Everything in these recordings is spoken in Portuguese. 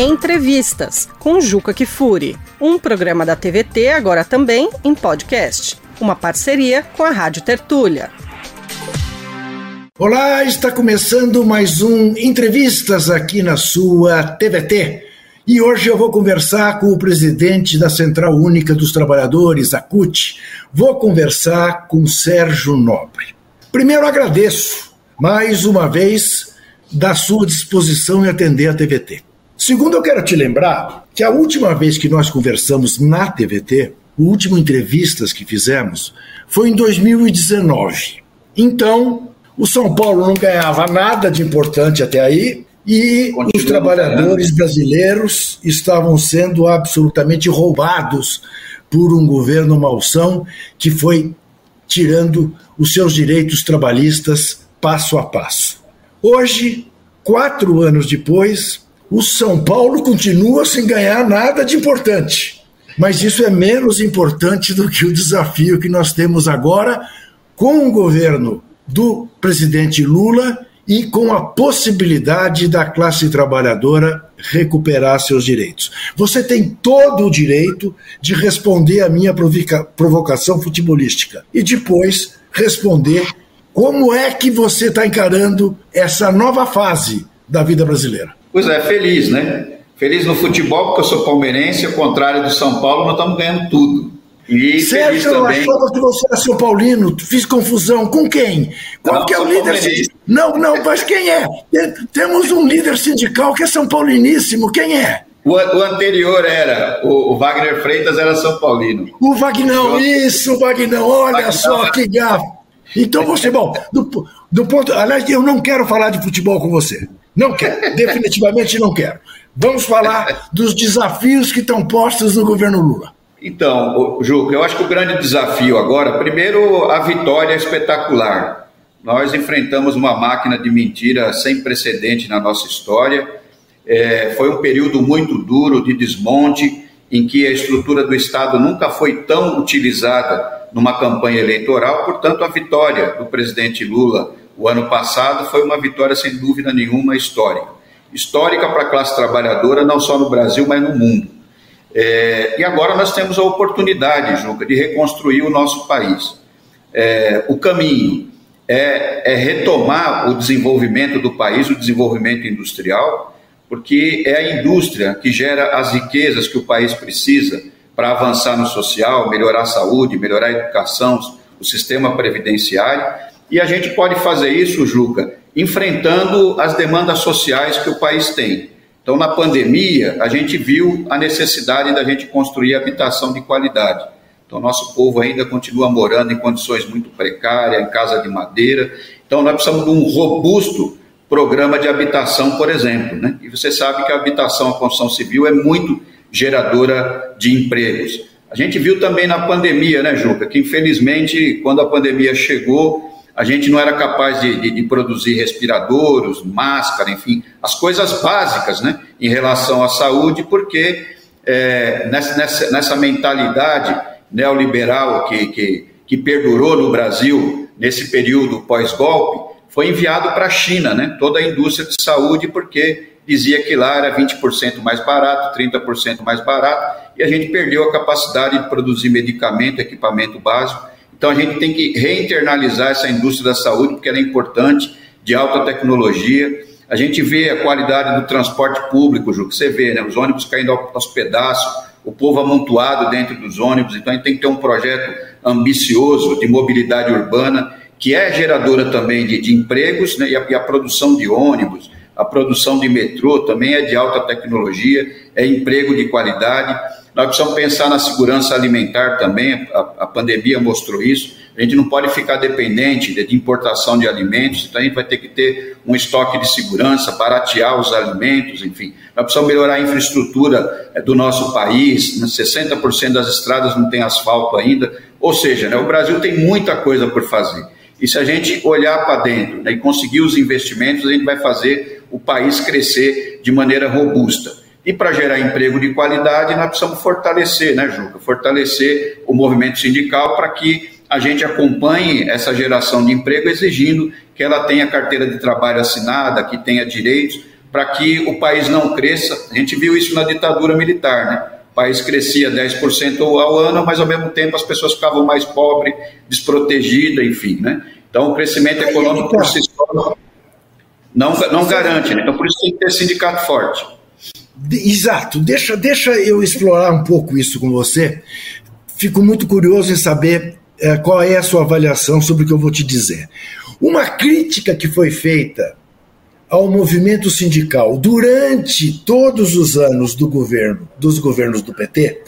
Entrevistas com Juca Kifuri, um programa da TVT agora também em podcast, uma parceria com a Rádio Tertúlia. Olá, está começando mais um Entrevistas aqui na sua TVT. E hoje eu vou conversar com o presidente da Central Única dos Trabalhadores, a CUT. Vou conversar com Sérgio Nobre. Primeiro agradeço, mais uma vez, da sua disposição em atender a TVT. Segundo, eu quero te lembrar que a última vez que nós conversamos na TVT, o último entrevistas que fizemos, foi em 2019. Então, o São Paulo não ganhava nada de importante até aí, e Continua os trabalhadores brasileiros estavam sendo absolutamente roubados por um governo malsão que foi tirando os seus direitos trabalhistas passo a passo. Hoje, quatro anos depois, o São Paulo continua sem ganhar nada de importante. Mas isso é menos importante do que o desafio que nós temos agora com o governo do presidente Lula e com a possibilidade da classe trabalhadora recuperar seus direitos. Você tem todo o direito de responder à minha provocação futebolística e depois responder como é que você está encarando essa nova fase da vida brasileira. Pois é, feliz, né? Feliz no futebol, porque eu sou palmeirense, ao contrário do São Paulo, nós estamos ganhando tudo. E Sérgio, eu achava que você era São Paulino, fiz confusão. Com quem? Qual não, que é o líder? Não, não, mas quem é? Temos um líder sindical que é São Pauliníssimo. Quem é? O, o anterior era, o, o, Wagner Freitas era São Paulino. O Vagnão, isso, Vagnão, olha Vagnão. só que gato. Então você, bom, do, do ponto. Aliás, eu não quero falar de futebol com você. Não quero, definitivamente não quero. Vamos falar dos desafios que estão postos no governo Lula. Então, Juca, eu acho que o grande desafio agora, primeiro, a vitória espetacular. Nós enfrentamos uma máquina de mentira sem precedente na nossa história. É, foi um período muito duro de desmonte, em que a estrutura do Estado nunca foi tão utilizada numa campanha eleitoral. Portanto, a vitória do presidente Lula o ano passado foi uma vitória, sem dúvida nenhuma, histórica. Histórica para a classe trabalhadora, não só no Brasil, mas no mundo. É, e agora nós temos a oportunidade, Juca, de reconstruir o nosso país. É, o caminho é, é, retomar o desenvolvimento do país, o desenvolvimento industrial, porque é a indústria que gera as riquezas que o país precisa para avançar no social, melhorar a saúde, melhorar a educação, o sistema previdenciário. E a gente pode fazer isso, Juca, enfrentando as demandas sociais que o país tem. Então, na pandemia, a gente viu a necessidade da gente construir habitação de qualidade. Então, nosso povo ainda continua morando em condições muito precárias, em casa de madeira. Então, nós precisamos de um robusto programa de habitação, por exemplo. Né? E você sabe que a habitação, a construção civil, é muito geradora de empregos. A gente viu também na pandemia, né, Juca, que infelizmente, quando a pandemia chegou, a gente não era capaz de, de, de, produzir respiradores, máscara, enfim, as coisas básicas né, em relação à saúde, porque é, nessa, nessa, nessa, mentalidade neoliberal que, que, que perdurou no Brasil nesse período pós-golpe, foi enviado para a China, né, toda a indústria de saúde, porque dizia que lá era 20% mais barato, 30% mais barato, e a gente perdeu a capacidade de produzir medicamento, equipamento básico, então a gente tem que reinternalizar essa indústria da saúde, porque ela é importante, de alta tecnologia. A gente vê a qualidade do transporte público, Ju, que você vê, né? os ônibus caindo aos pedaços, o povo amontoado dentro dos ônibus. Então a gente tem que ter um projeto ambicioso de mobilidade urbana, que é geradora também de, de empregos, né? e, a, e a produção de ônibus, a produção de metrô também é de alta tecnologia, é emprego de qualidade. Nós precisamos pensar na segurança alimentar também, a, a pandemia mostrou isso. A gente não pode ficar dependente de, de, importação de alimentos, então a gente vai ter que ter um estoque de segurança, baratear os alimentos, enfim. Nós precisamos melhorar a infraestrutura é, do nosso país, 60% né? das estradas não tem asfalto ainda, ou seja, né, o Brasil tem muita coisa por fazer. E se a gente olhar para dentro né, e conseguir os investimentos, a gente vai fazer o país crescer de maneira robusta. E para gerar emprego de qualidade, nós precisamos fortalecer, né, Juca? Fortalecer o movimento sindical para que a gente acompanhe essa geração de emprego, exigindo que ela tenha carteira de trabalho assinada, que tenha direitos, para que o país não cresça. A gente viu isso na ditadura militar, né? O país crescia 10% ao ano, mas ao mesmo tempo as pessoas ficavam mais pobres, desprotegidas, enfim, né? Então o crescimento econômico por si só não, não garante, né? Então por isso tem que ter sindicato forte. Exato. Deixa, deixa eu explorar um pouco isso com você. Fico muito curioso em saber é, qual é a sua avaliação sobre o que eu vou te dizer. Uma crítica que foi feita ao movimento sindical durante todos os anos do governo, dos governos do PT,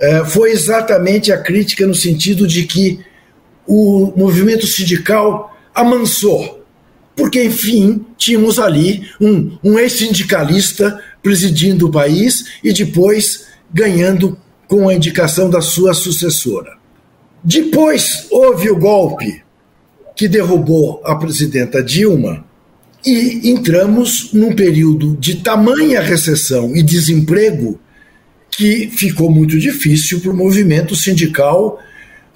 é, foi exatamente a crítica no sentido de que o movimento sindical amansou, porque, enfim, tínhamos ali um, um ex-sindicalista presidindo o país e depois ganhando com a indicação da sua sucessora. Depois houve o golpe que derrubou a presidenta Dilma e entramos num período de tamanha recessão e desemprego que ficou muito difícil para o movimento sindical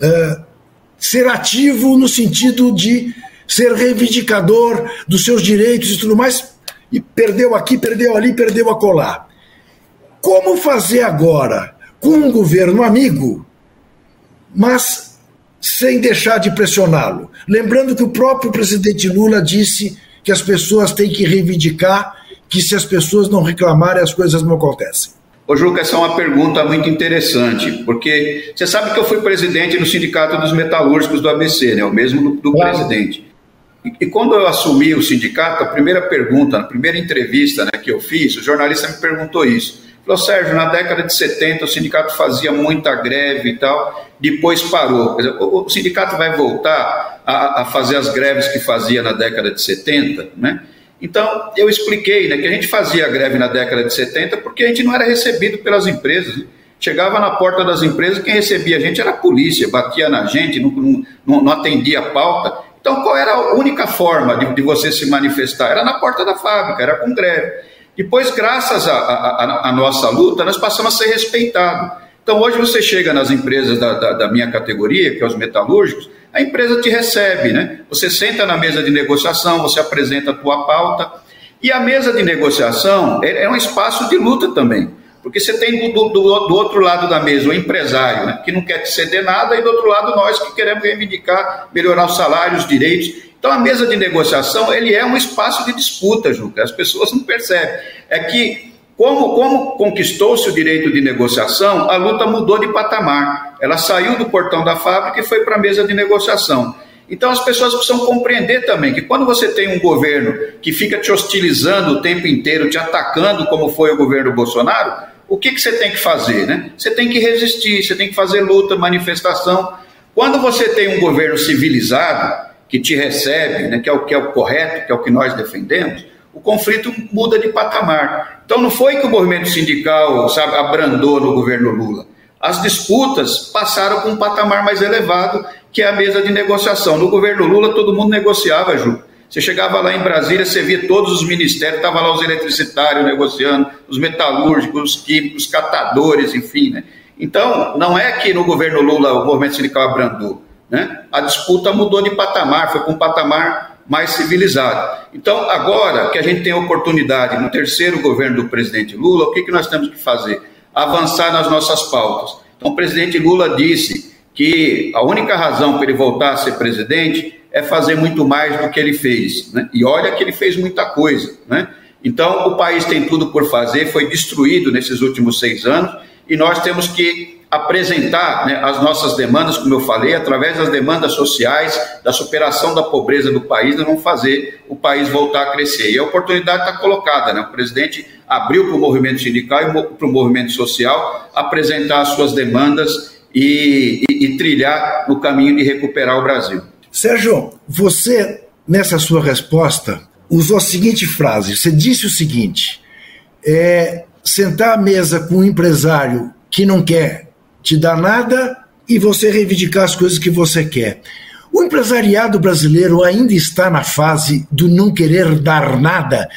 uh, ser ativo no sentido de ser reivindicador dos seus direitos e tudo mais, e perdeu aqui, perdeu ali, perdeu acolá. Como fazer agora com um governo amigo, mas sem deixar de pressioná-lo? Lembrando que o próprio presidente Lula disse que as pessoas têm que reivindicar que se as pessoas não reclamarem, as coisas não acontecem. Ô, Juca, essa é uma pergunta muito interessante, porque você sabe que eu fui presidente do Sindicato dos Metalúrgicos do ABC, né? o mesmo do, do claro. presidente. E, quando eu assumi o sindicato, a primeira pergunta, na primeira entrevista né, que eu fiz, o jornalista me perguntou isso. Falou, Sérgio, na década de 70 o sindicato fazia muita greve e tal, depois parou. Dizer, o, o, sindicato vai voltar a, a, fazer as greves que fazia na década de 70, né? Então, eu expliquei né, que a gente fazia greve na década de 70 porque a gente não era recebido pelas empresas. Né? Chegava na porta das empresas, quem recebia a gente era a polícia, batia na gente, não, não, não atendia a pauta. Então, qual era a única forma de, de, você se manifestar? Era na porta da fábrica, era com greve. Depois, graças à nossa luta, nós passamos a ser respeitados. Então, hoje você chega nas empresas da, da, da minha categoria, que é os metalúrgicos, a empresa te recebe, né? Você senta na mesa de negociação, você apresenta a tua pauta, e a mesa de negociação é, é um espaço de luta também, porque você tem do, do, do outro lado da mesa o empresário, né, que não quer te ceder nada, e do outro lado nós que queremos reivindicar, melhorar os salários, os direitos. Então a mesa de negociação ele é um espaço de disputa, Juca, as pessoas não percebem. É que como, como conquistou-se o direito de negociação, a luta mudou de patamar. Ela saiu do portão da fábrica e foi para a mesa de negociação. Então as pessoas precisam compreender também que quando você tem um governo que fica te hostilizando o tempo inteiro, te atacando, como foi o governo Bolsonaro, o que, que você tem que fazer? Né? Você tem que resistir, você tem que fazer luta, manifestação. Quando você tem um governo civilizado, que te recebe, né, que, é o, que é o correto, que é o que nós defendemos, o conflito muda de patamar. Então não foi que o movimento sindical sabe, abrandou no governo Lula. As disputas passaram para um patamar mais elevado, que é a mesa de negociação. No governo Lula todo mundo negociava, Ju. Você chegava lá em Brasília, você via todos os ministérios, estavam lá os eletricitários negociando, os metalúrgicos, os químicos, os catadores, enfim. Né? Então, não é que no governo Lula o movimento sindical abrandou. Né? A disputa mudou de patamar, foi para um patamar mais civilizado. Então, agora que a gente tem a oportunidade no terceiro governo do presidente Lula, o que, que nós temos que fazer? Avançar nas nossas pautas. Então, o presidente Lula disse que a única razão para ele voltar a ser presidente é fazer muito mais do que ele fez. Né? E olha que ele fez muita coisa. Né? Então, o país tem tudo por fazer, foi destruído nesses últimos seis anos, e nós temos que apresentar né, as nossas demandas, como eu falei, através das demandas sociais, da superação da pobreza do país, nós vamos fazer o país voltar a crescer. E a oportunidade está colocada, né? o presidente abriu para o movimento sindical e para o movimento social apresentar as suas demandas e, e, e trilhar no caminho de recuperar o Brasil. Sérgio, você, nessa sua resposta, usou a seguinte frase: você disse o seguinte, é, sentar à mesa com um empresário que não quer te dar nada e você reivindicar as coisas que você quer. O empresariado brasileiro ainda está na fase do não querer dar nada,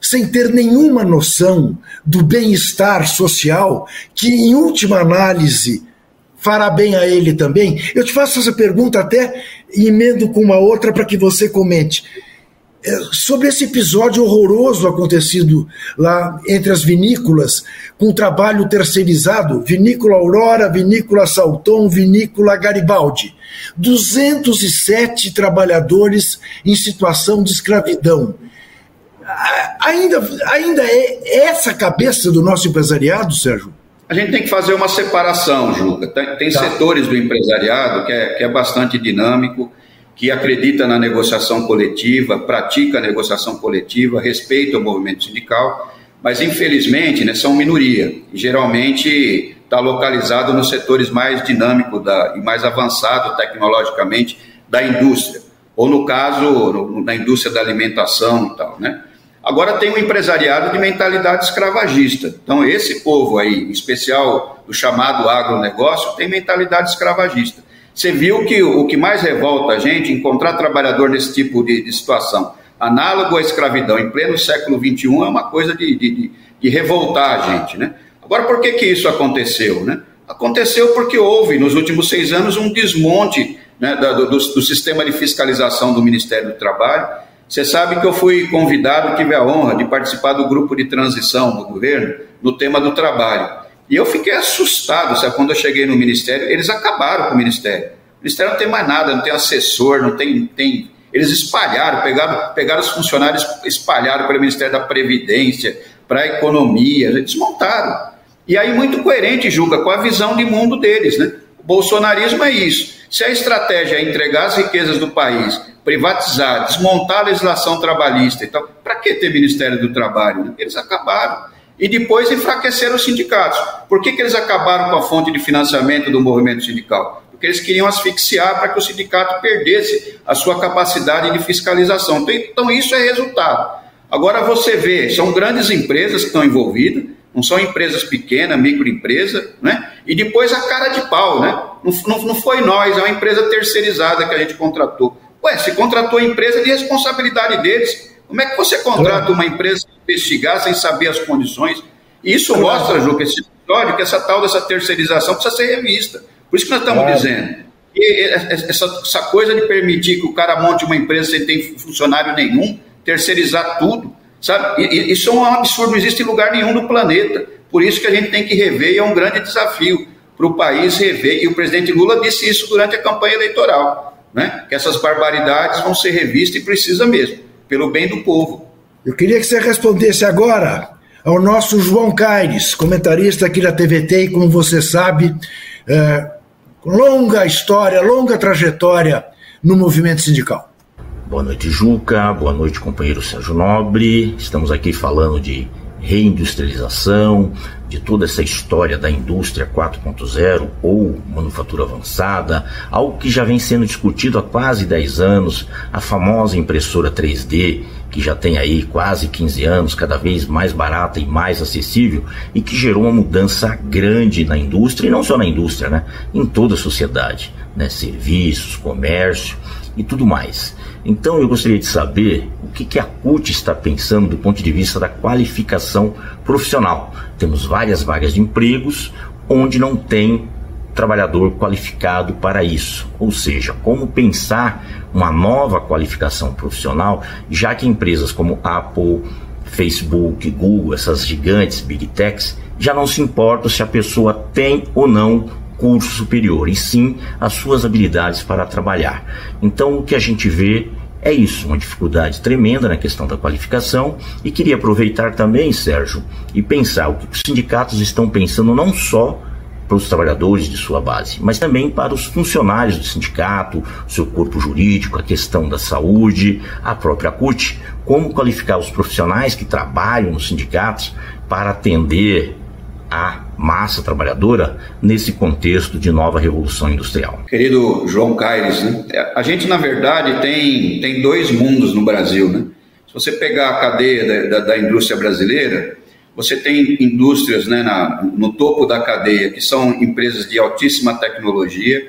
sem ter nenhuma noção do bem-estar social, que em última análise fará bem a ele também. Eu te faço essa pergunta até e emendo com uma outra para que você comente. é, sobre esse episódio horroroso acontecido lá entre as vinícolas, com trabalho terceirizado, vinícola Aurora, vinícola Salton, vinícola Garibaldi. 207 trabalhadores em situação de escravidão. Ainda, ainda é essa cabeça do nosso empresariado, Sérgio? A gente tem que fazer uma separação, Juca. Tem, tem tá. setores do empresariado que é, que é bastante dinâmico que acredita na negociação coletiva, pratica a negociação coletiva, respeita o movimento sindical, mas infelizmente né, são minoria. Geralmente está localizado nos setores mais dinâmicos da, e mais avançados tecnologicamente da indústria, ou no caso, no, na indústria da alimentação e tal. Né? Agora tem um empresariado de mentalidade escravagista. Então, esse povo aí, em especial do chamado agronegócio, tem mentalidade escravagista. Você viu que o que mais revolta a gente encontrar trabalhador nesse tipo de, de situação, análogo à escravidão em pleno século XXI, é uma coisa de, de, de revoltar a gente. Né? Agora, por que, que isso aconteceu? Né? Aconteceu porque houve, nos últimos seis anos, um desmonte né, do, do, do sistema de fiscalização do Ministério do Trabalho. Você sabe que eu fui convidado, tive a honra de participar do grupo de transição do governo no tema do trabalho. E eu fiquei assustado, sabe? Quando eu cheguei no ministério, eles acabaram com o ministério. O ministério não tem mais nada, não tem assessor, não tem. tem... Eles espalharam, pegaram, pegaram os funcionários, espalharam para o Ministério da Previdência, para a economia, desmontaram. E aí, muito coerente, julga, com a visão de mundo deles, né? O bolsonarismo é isso. Se a estratégia é entregar as riquezas do país, privatizar, desmontar a legislação trabalhista e tal, para que ter Ministério do Trabalho? Eles acabaram e depois enfraqueceram os sindicatos. Por que, que eles acabaram com a fonte de financiamento do movimento sindical? Porque eles queriam asfixiar para que o sindicato perdesse a sua capacidade de fiscalização. Então, então, isso é resultado. Agora você vê, são grandes empresas que estão envolvidas, não são empresas pequenas, microempresa, né? E depois a cara de pau, né? Não, não, foi nós, é uma empresa terceirizada que a gente contratou. Ué, se contratou a empresa de responsabilidade deles. Como é que você contrata uma empresa para investigar sem saber as condições? Isso mostra, Ju, que esse episódio, que essa tal dessa terceirização precisa ser revista. Por isso que nós estamos claro. dizendo. E essa, essa coisa de permitir que o cara monte uma empresa sem ter funcionário nenhum, terceirizar tudo, sabe? Isso é um absurdo, não existe em lugar nenhum do planeta. Por isso que a gente tem que rever e é um grande desafio para o país rever. E o presidente Lula disse isso durante a campanha eleitoral, né? que essas barbaridades vão ser revistas e precisa mesmo pelo bem do povo. Eu queria que você respondesse agora ao nosso João Caires, comentarista aqui da TVT e, como você sabe, é, longa história, longa trajetória no movimento sindical. Boa noite, Juca. Boa noite, companheiro Sérgio Nobre. Estamos aqui falando de reindustrialização, de toda essa história da indústria 4.0 ou manufatura avançada, algo que já vem sendo discutido há quase 10 anos, a famosa impressora 3D, que já tem aí quase 15 anos, cada vez mais barata e mais acessível, e que gerou uma mudança grande na indústria, e não só na indústria, né? em toda a sociedade, né? serviços, comércio e tudo mais. Então eu gostaria de saber o que, que a CUT está pensando do ponto de vista da qualificação profissional. Temos várias vagas de empregos onde não tem trabalhador qualificado para isso. Ou seja, como pensar uma nova qualificação profissional, já que empresas como Apple, Facebook, Google, essas gigantes Big Techs, já não se importam se a pessoa tem ou não curso superior, e sim as suas habilidades para trabalhar. Então, o que a gente vê é isso, uma dificuldade tremenda na questão da qualificação. E queria aproveitar também, Sérgio, e pensar o que os sindicatos estão pensando não só para os trabalhadores de sua base, mas também para os funcionários do sindicato, seu corpo jurídico, a questão da saúde, a própria CUT, como qualificar os profissionais que trabalham nos sindicatos para atender massa trabalhadora nesse contexto de nova revolução industrial. Querido João Caires, né? a gente na verdade tem, tem dois mundos no Brasil. Né? Se você pegar a cadeia da, da, da indústria brasileira, você tem indústrias né, na, no topo da cadeia que são empresas de altíssima tecnologia,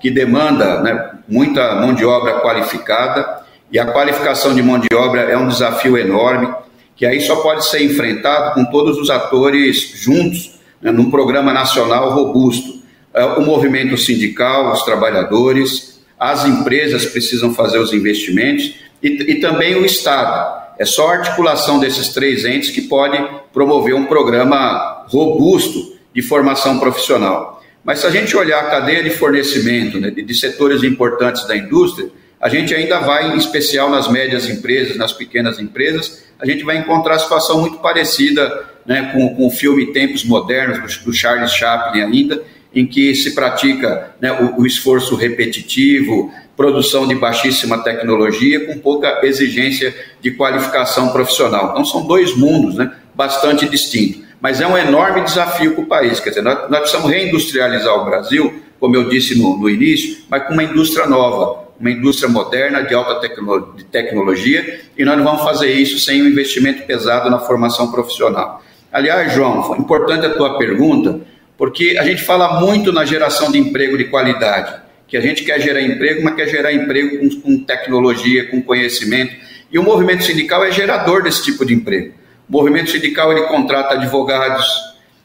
que demanda né, muita mão de obra qualificada, e a qualificação de mão de obra é um desafio enorme que aí só pode ser enfrentado com todos os atores juntos, né, num programa nacional robusto. É, o movimento sindical, os trabalhadores, as empresas precisam fazer os investimentos e, e também o Estado. É só a articulação desses três entes que pode promover um programa robusto de formação profissional. Mas se a gente olhar a cadeia de fornecimento né, de, de setores importantes da indústria, a gente ainda vai, em especial nas médias empresas, nas pequenas empresas, a gente vai encontrar situação muito parecida né, com, com o filme Tempos Modernos, do, do Charles Chaplin ainda, em que se pratica né, o, o, esforço repetitivo, produção de baixíssima tecnologia, com pouca exigência de qualificação profissional. Então, são dois mundos né, bastante distintos. Mas é um enorme desafio para o país. Quer dizer, nós, nós precisamos reindustrializar o Brasil, como eu disse no, no início, mas com uma indústria nova, uma indústria moderna de alta tecno, de tecnologia, e nós não vamos fazer isso sem um investimento pesado na formação profissional. Aliás, João, foi importante a tua pergunta, porque a gente fala muito na geração de emprego de qualidade, que a gente quer gerar emprego, mas quer gerar emprego com, com tecnologia, com conhecimento, e o movimento sindical é gerador desse tipo de emprego. O movimento sindical ele contrata advogados,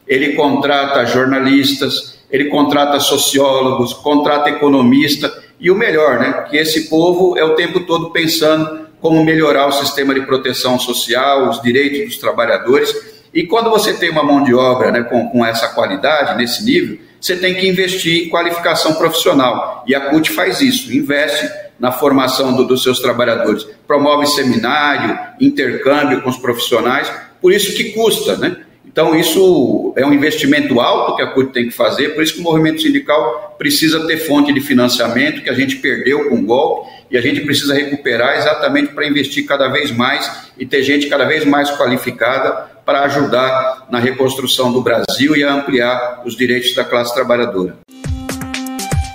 ele contrata jornalistas, ele contrata sociólogos, contrata economista, e o melhor, né, que esse povo é o tempo todo pensando como melhorar o sistema de proteção social, os direitos dos trabalhadores, e quando você tem uma mão de obra né, com, com essa qualidade, nesse nível, você tem que investir em qualificação profissional. E a CUT faz isso, investe na formação do, dos seus trabalhadores, promove seminário, intercâmbio com os profissionais, por isso que custa, né? Então, isso é um investimento alto que a CUT tem que fazer, por isso que o movimento sindical precisa ter fonte de financiamento que a gente perdeu com o golpe e a gente precisa recuperar exatamente para investir cada vez mais e ter gente cada vez mais qualificada para ajudar na reconstrução do Brasil e a ampliar os direitos da classe trabalhadora.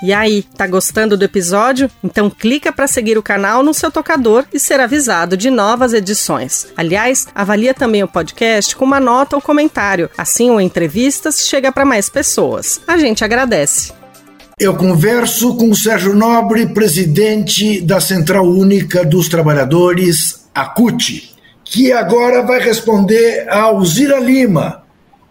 E aí, tá gostando do episódio? Então clica para seguir o canal no seu tocador e ser avisado de novas edições. Aliás, avalia também o podcast com uma nota ou comentário. Assim o Entrevistas chega para mais pessoas. A gente agradece. Eu converso com o Sérgio Nobre, presidente da Central Única dos Trabalhadores, a CUT, que agora vai responder a Alzira Lima,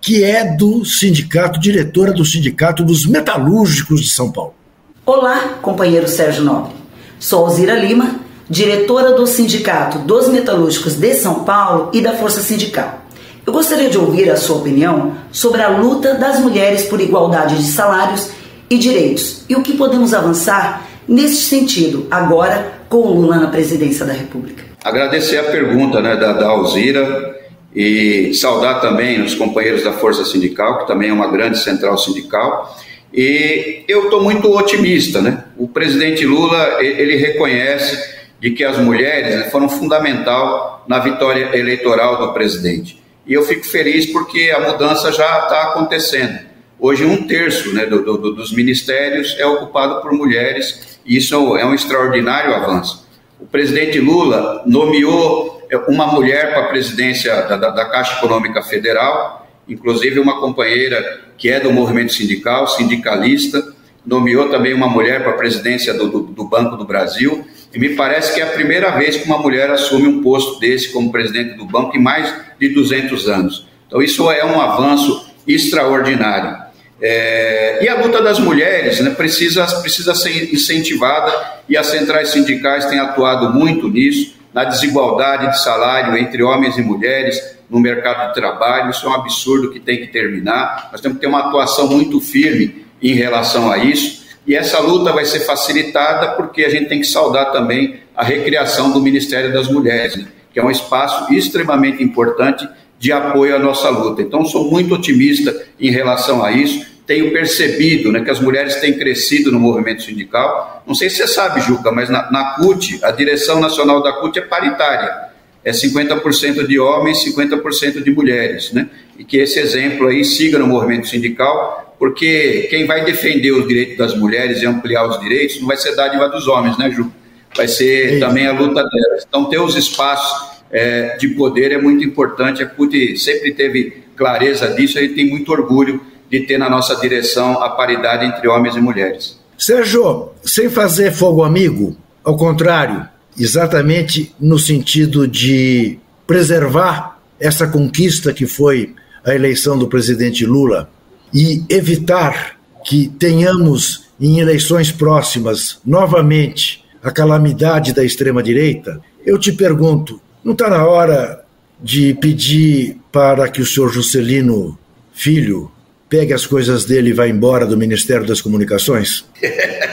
que é do sindicato, diretora do Sindicato dos Metalúrgicos de São Paulo. Olá, companheiro Sérgio Nobre. Sou Alzira Lima, diretora do Sindicato dos Metalúrgicos de São Paulo e da Força Sindical. Eu gostaria de ouvir a sua opinião sobre a luta das mulheres por igualdade de salários e direitos e o que podemos avançar nesse sentido agora com o Lula na presidência da República. Agradecer a pergunta né, da, da Alzira e saudar também os companheiros da Força Sindical, que também é uma grande central sindical. E eu estou muito otimista, né? O presidente Lula ele reconhece de que as mulheres foram fundamental na vitória eleitoral do presidente. E eu fico feliz porque a mudança já está acontecendo. Hoje, um terço né, do, do, dos ministérios é ocupado por mulheres, e isso é um extraordinário avanço. O presidente Lula nomeou é, uma mulher para a presidência da, da, da Caixa Econômica Federal, inclusive uma companheira que é do movimento sindical, sindicalista, nomeou também uma mulher para a presidência do, do, do, Banco do Brasil, e me parece que é a primeira vez que uma mulher assume um posto desse como presidente do banco em mais de 200 anos. Então, isso é um avanço extraordinário. É, e a luta das mulheres né, precisa, precisa ser incentivada e as centrais sindicais têm atuado muito nisso, na desigualdade de salário entre homens e mulheres no mercado de trabalho. Isso é um absurdo que tem que terminar. Nós temos que ter uma atuação muito firme em relação a isso. E essa luta vai ser facilitada porque a gente tem que saudar também a recriação do Ministério das Mulheres, né, que é um espaço extremamente importante de apoio à nossa luta. Então, sou muito otimista em relação a isso tenho percebido né, que as mulheres têm crescido no movimento sindical. Não sei se você sabe, Juca, mas na, na CUT, a direção nacional da CUT é paritária. É 50% de homens, 50% de mulheres. Né? E que esse exemplo aí siga no movimento sindical, porque quem vai defender os direitos das mulheres e ampliar os direitos não vai ser dádiva dos homens, né, Ju? Vai ser também a luta delas. Então, ter os espaços é, de poder é muito importante. A CUT sempre teve clareza disso, a gente tem muito orgulho de ter na nossa direção a paridade entre homens e mulheres. Sérgio, sem fazer fogo amigo, ao contrário, exatamente no sentido de preservar essa conquista que foi a eleição do presidente Lula e evitar que tenhamos em eleições próximas, novamente, a calamidade da extrema-direita, eu te pergunto: não está na hora de pedir para que o senhor Juscelino Filho pegue as coisas dele e vá embora do Ministério das Comunicações?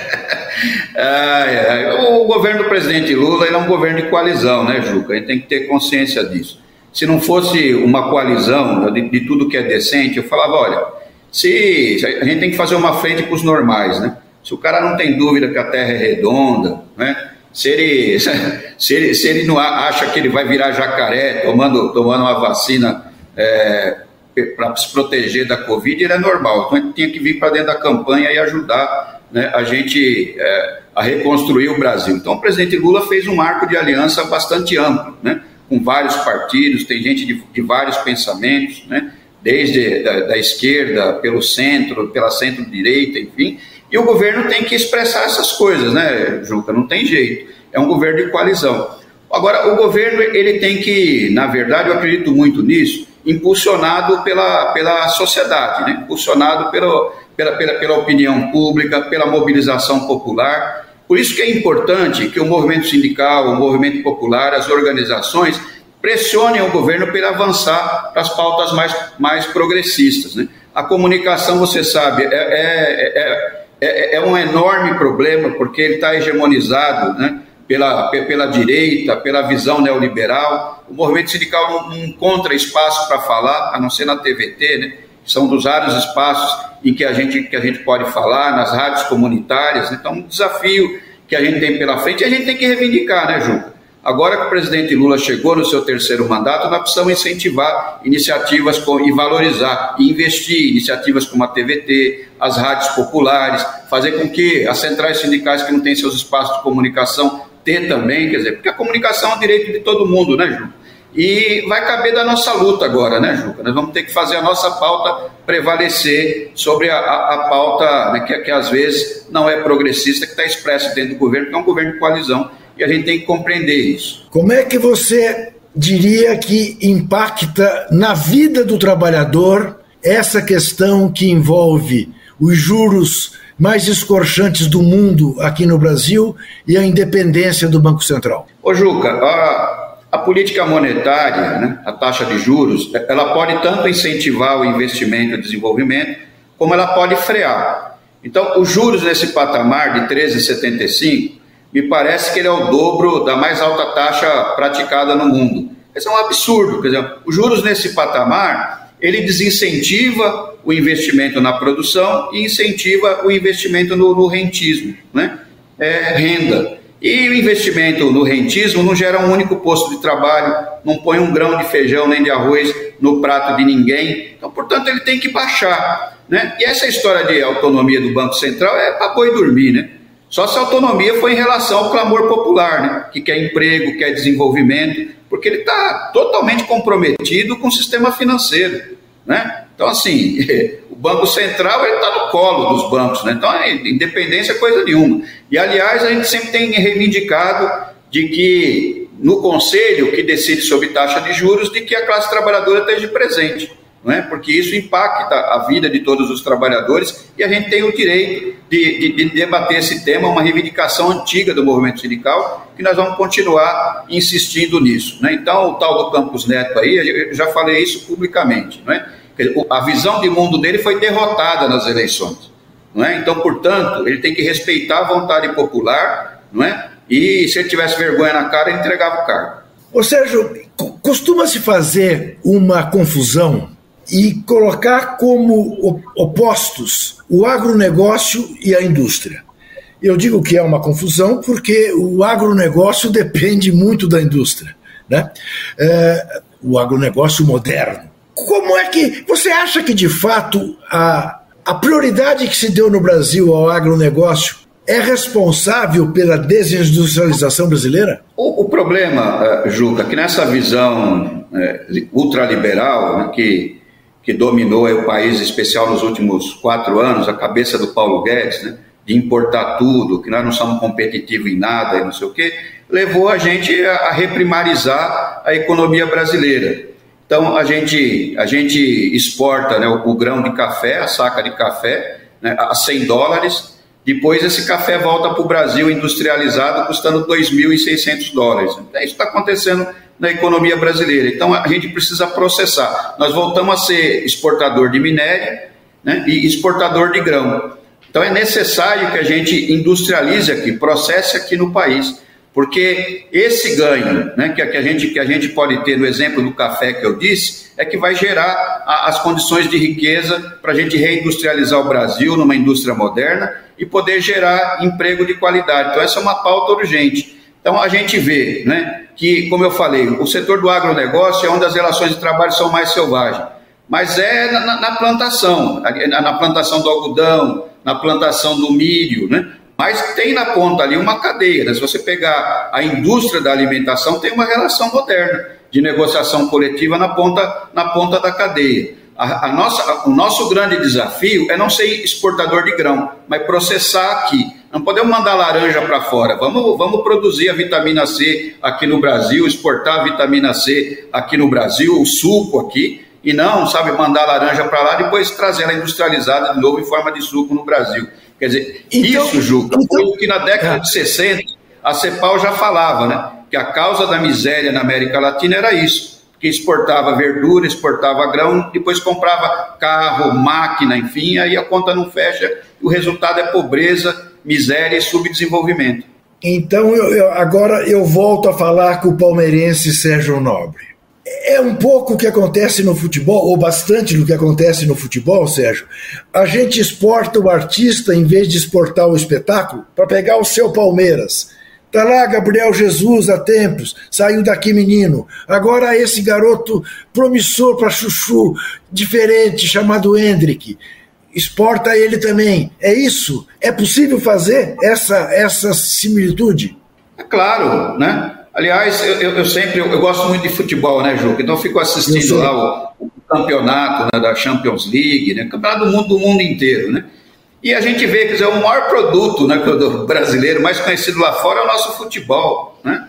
O governo do presidente Lula é um governo de coalizão, né, Juca? A gente tem que ter consciência disso. Se não fosse uma coalizão de, de tudo que é decente, eu falava, olha, se a gente tem que fazer uma frente para os normais, né? Se o cara não tem dúvida que a Terra é redonda, né? Se ele, se ele, se ele não acha que ele vai virar jacaré tomando, tomando uma vacina é, para se proteger da Covid, é normal. Então ele tinha que vir para dentro da campanha e ajudar né, a gente é, a reconstruir o Brasil. Então o presidente Lula fez um marco de aliança bastante amplo, né, com vários partidos, tem gente de, de vários pensamentos, né, desde da, da esquerda, pelo centro, pela centro-direita, enfim. E o governo tem que expressar essas coisas, né, Juca? Não tem jeito. É um governo de coalizão. Agora, o governo ele tem que, na verdade, eu acredito muito nisso, impulsionado pela, pela sociedade, né? impulsionado pela, pela, pela, pela opinião pública, pela mobilização popular. Por isso que é importante que o movimento sindical, o movimento popular, as organizações pressionem o governo para avançar para as pautas mais, mais progressistas. Né? A comunicação, você sabe, é, é, é, é, é um enorme problema porque ele está hegemonizado né? Pela, pela direita, pela visão neoliberal. O movimento sindical não, encontra espaço para falar, a não ser na TVT, né? são dos vários espaços em que a gente, que a gente pode falar, nas rádios comunitárias. Então, um desafio que a gente tem pela frente, a gente tem que reivindicar, né, Juca? Agora que o presidente Lula chegou no seu terceiro mandato, nós precisamos incentivar iniciativas com, e valorizar e investir iniciativas como a TVT, as rádios populares, fazer com que as centrais sindicais que não têm seus espaços de comunicação ter também, quer dizer, porque a comunicação é um direito de todo mundo, né, Ju? E vai caber da nossa luta agora, né, Juca? Nós vamos ter que fazer a nossa pauta prevalecer sobre a, a, a pauta né, que, que às vezes não é progressista, que está expressa dentro do governo, que é um governo de coalizão e a gente tem que compreender isso. Como é que você diria que impacta na vida do trabalhador essa questão que envolve os juros mais escorchantes do mundo aqui no Brasil e a independência do Banco Central? Ô Juca, a, a política monetária, né, a taxa de juros, ela pode tanto incentivar o investimento e o desenvolvimento, como ela pode frear. Então, os juros nesse patamar de 13,75 me parece que ele é o dobro da mais alta taxa praticada no mundo. Isso é um absurdo. Quer dizer, os juros nesse patamar, ele desincentiva o investimento na produção e incentiva o investimento no, no rentismo, né? É, renda. E o investimento no rentismo não gera um único posto de trabalho, não põe um grão de feijão nem de arroz no prato de ninguém. Então, portanto, ele tem que baixar. Né? E essa história de autonomia do Banco Central é para boi dormir, né? Só se a autonomia foi em relação ao clamor popular, né? que quer emprego, quer desenvolvimento, porque ele está totalmente comprometido com o sistema financeiro. Né? Então, assim, o Banco Central está no colo dos bancos, né? então independência é coisa nenhuma. E, aliás, a gente sempre tem reivindicado de que no conselho que decide sobre taxa de juros, de que a classe trabalhadora esteja presente não é? porque isso impacta a vida de todos os trabalhadores e a gente tem o direito de, de, de, debater esse tema, uma reivindicação antiga do movimento sindical, que nós vamos continuar insistindo nisso. Né? Então, o tal do Campos Neto aí, eu já falei isso publicamente, não é? a visão de mundo dele foi derrotada nas eleições. Não é? Então, portanto, ele tem que respeitar a vontade popular, não é? e se ele tivesse vergonha na cara, ele entregava o cargo. Ô Sérgio, costuma-se fazer uma confusão e colocar como opostos o agronegócio e a indústria. Eu digo que é uma confusão porque o agronegócio depende muito da indústria, né? É, o agronegócio moderno. Como é que você acha que de fato a, a prioridade que se deu no Brasil ao agronegócio é responsável pela desindustrialização brasileira? O, o problema, uh, Juca, que nessa visão uh, ultraliberal, né, que que dominou o país, especial nos últimos quatro anos, a cabeça do Paulo Guedes, né, de importar tudo, que nós não somos competitivos em nada e não sei o quê, levou a gente a, reprimarizar a economia brasileira. Então a gente, a gente exporta né, o, o, grão de café, a saca de café, né, a 100 dólares, Depois esse café volta para o Brasil industrializado, custando 2.600 dólares. É isso está acontecendo na economia brasileira. Então a gente precisa processar. Nós voltamos a ser exportador de minério né, e exportador de grão. Então é necessário que a gente industrialize aqui, processe aqui no país. Porque esse ganho né, que, a gente, que a gente pode ter no exemplo do café que eu disse, é que vai gerar a, as condições de riqueza para a gente reindustrializar o Brasil numa indústria moderna e poder gerar emprego de qualidade. Então, essa é uma pauta urgente. Então, a gente vê né, que, como eu falei, o setor do agronegócio é onde as relações de trabalho são mais selvagens, mas é na, na plantação, na plantação do algodão, na plantação do milho, né? Mas tem na ponta ali uma cadeia. Né? Se você pegar a indústria da alimentação, tem uma relação moderna de negociação coletiva na ponta, na ponta da cadeia. A, a nossa, o nosso grande desafio é não ser exportador de grão, mas processar aqui. Não podemos mandar laranja para fora. Vamos, vamos produzir a vitamina C aqui no Brasil, exportar a vitamina C aqui no Brasil, o suco aqui, e não, sabe, mandar laranja para lá e depois trazer ela industrializada de novo em forma de suco no Brasil. Quer dizer, então, isso, Juca, então, foi o que na década é. de 60 a CEPAL já falava, né? Que a causa da miséria na América Latina era isso, que exportava verdura, exportava grão, depois comprava carro, máquina, enfim, aí a conta não fecha, o resultado é pobreza, miséria e subdesenvolvimento. Então, eu, eu, agora eu volto a falar com o palmeirense Sérgio Nobre. É um pouco o que acontece no futebol, ou bastante do que acontece no futebol, Sérgio. A gente exporta o artista em vez de exportar o espetáculo para pegar o seu Palmeiras. Tá lá Gabriel Jesus há tempos, saiu daqui menino. Agora esse garoto promissor para chuchu, diferente, chamado Hendrick. Exporta ele também. É isso? É possível fazer essa, essa similitude? É claro, né? Aliás, eu, eu, eu sempre eu, eu, gosto muito de futebol, né, Juca? Então eu fico assistindo lá o, o campeonato né, da Champions League, né, campeonato do mundo, do mundo inteiro, né? E a gente vê, quer dizer, o maior produto né, do brasileiro, mais conhecido lá fora, é o nosso futebol, né?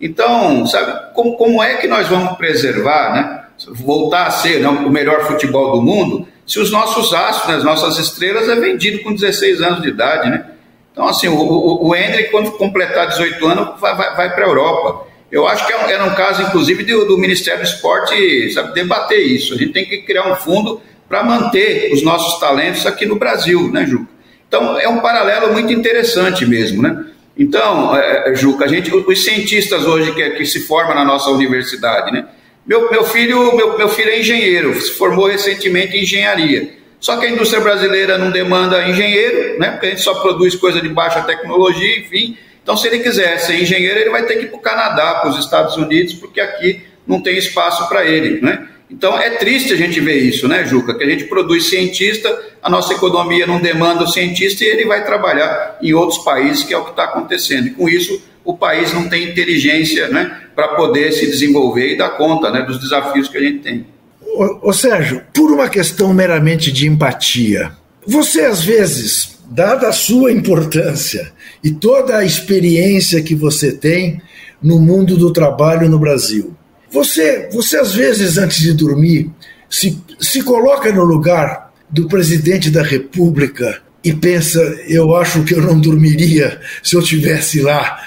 Então, sabe, como, como é que nós vamos preservar, né? Voltar a ser né, o melhor futebol do mundo, se os nossos astros, né, as nossas estrelas, é vendido com 16 anos de idade, né? Então, assim, o, o, o Hendrick, quando completar 18 anos, vai, vai, vai para a Europa. Eu acho que era é um, é um caso, inclusive, do, do, Ministério do Esporte sabe, debater isso. A gente tem que criar um fundo para manter os nossos talentos aqui no Brasil, né, Juca? Então, é um paralelo muito interessante mesmo, né? Então, é, é Juca, a gente, os cientistas hoje que, que se formam na nossa universidade, né? Meu, meu, filho, meu, meu filho é engenheiro, se formou recentemente em engenharia. Só que a indústria brasileira não demanda engenheiro, né? Porque a gente só produz coisa de baixa tecnologia, enfim. Então, se ele quiser ser engenheiro, ele vai ter que ir para o Canadá, para os Estados Unidos, porque aqui não tem espaço para ele, né? Então é triste a gente ver isso, né, Juca? Que a gente produz cientista, a nossa economia não demanda o cientista e ele vai trabalhar em outros países, que é o que está acontecendo. E com isso, o país não tem inteligência né, para poder se desenvolver e dar conta né, dos desafios que a gente tem. Ô, Sérgio, por uma questão meramente de empatia, você às vezes, dada a sua importância e toda a experiência que você tem no mundo do trabalho no Brasil, você, você às vezes, antes de dormir, se, se coloca no lugar do presidente da República e pensa: eu acho que eu não dormiria se eu estivesse lá.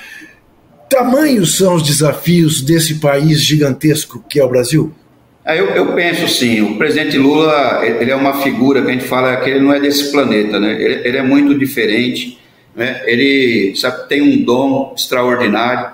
Tamanhos são os desafios desse país gigantesco que é o Brasil? É, eu, eu, penso sim, o presidente Lula ele é uma figura que a gente fala que ele não é desse planeta, né? ele, ele é muito diferente, né? ele sabe, tem um dom extraordinário.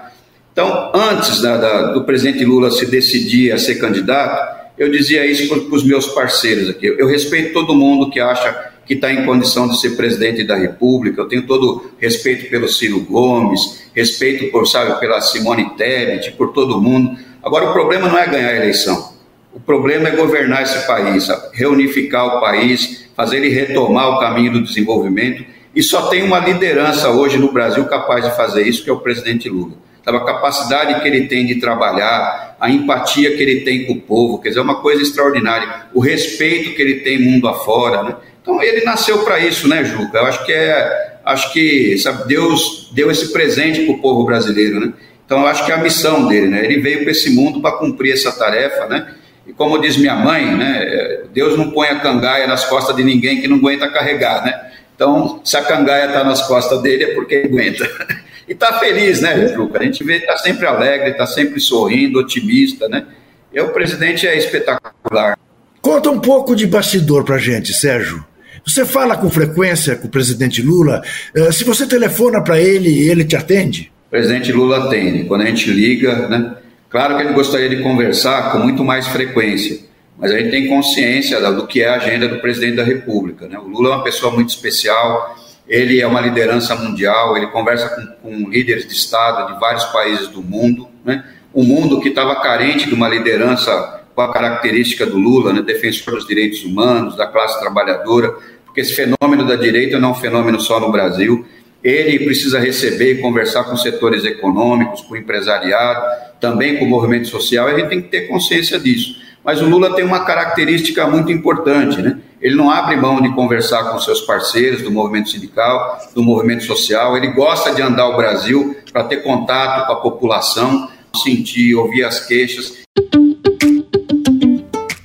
Então, antes da, da, do presidente Lula se decidir a ser candidato, eu dizia isso para os meus parceiros aqui. Eu, eu respeito todo mundo que acha que está em condição de ser presidente da República, eu tenho todo respeito pelo Ciro Gomes, respeito por, sabe, pela Simone Tebet, por todo mundo. Agora, o problema não é ganhar a eleição. O problema é governar esse país, reunificar o país, fazer ele retomar o caminho do desenvolvimento. E só tem uma liderança hoje no Brasil capaz de fazer isso, que é o presidente Lula. Sabe? A capacidade que ele tem de trabalhar, a empatia que ele tem com o povo, quer dizer, é uma coisa extraordinária. O respeito que ele tem mundo afora. Né? Então ele nasceu para isso, né, Juca? Eu acho que é, acho que sabe, Deus deu esse presente para o povo brasileiro, né? Então eu acho que é a missão dele, né? Ele veio para esse mundo para cumprir essa tarefa, né? E como diz minha mãe, né, Deus não põe a cangaia nas costas de ninguém que não aguenta carregar, né? Então, se a cangaia está nas costas dele é porque aguenta. E está feliz, né, Juca? A gente vê que está sempre alegre, está sempre sorrindo, otimista, né? E o presidente é espetacular. Conta um pouco de bastidor para gente, Sérgio. Você fala com frequência com o presidente Lula? Eh, se você telefona para ele, ele te atende? O presidente Lula atende. Quando a gente liga, né? Claro que ele gostaria de conversar com muito mais frequência, mas a gente tem consciência do que é a agenda do presidente da República. Né? O Lula é uma pessoa muito especial, ele é uma liderança mundial, ele conversa com, com líderes de Estado de vários países do mundo. Né? O mundo que estava carente de uma liderança com a característica do Lula, né? defensor dos direitos humanos, da classe trabalhadora, porque esse fenômeno da direita não é um fenômeno só no Brasil. Ele precisa receber e conversar com setores econômicos, com o empresariado, também com o movimento social, e a gente tem que ter consciência disso. Mas o Lula tem uma característica muito importante, né? Ele não abre mão de conversar com seus parceiros do movimento sindical, do movimento social. Ele gosta de andar o Brasil para ter contato com a população, sentir, ouvir as queixas.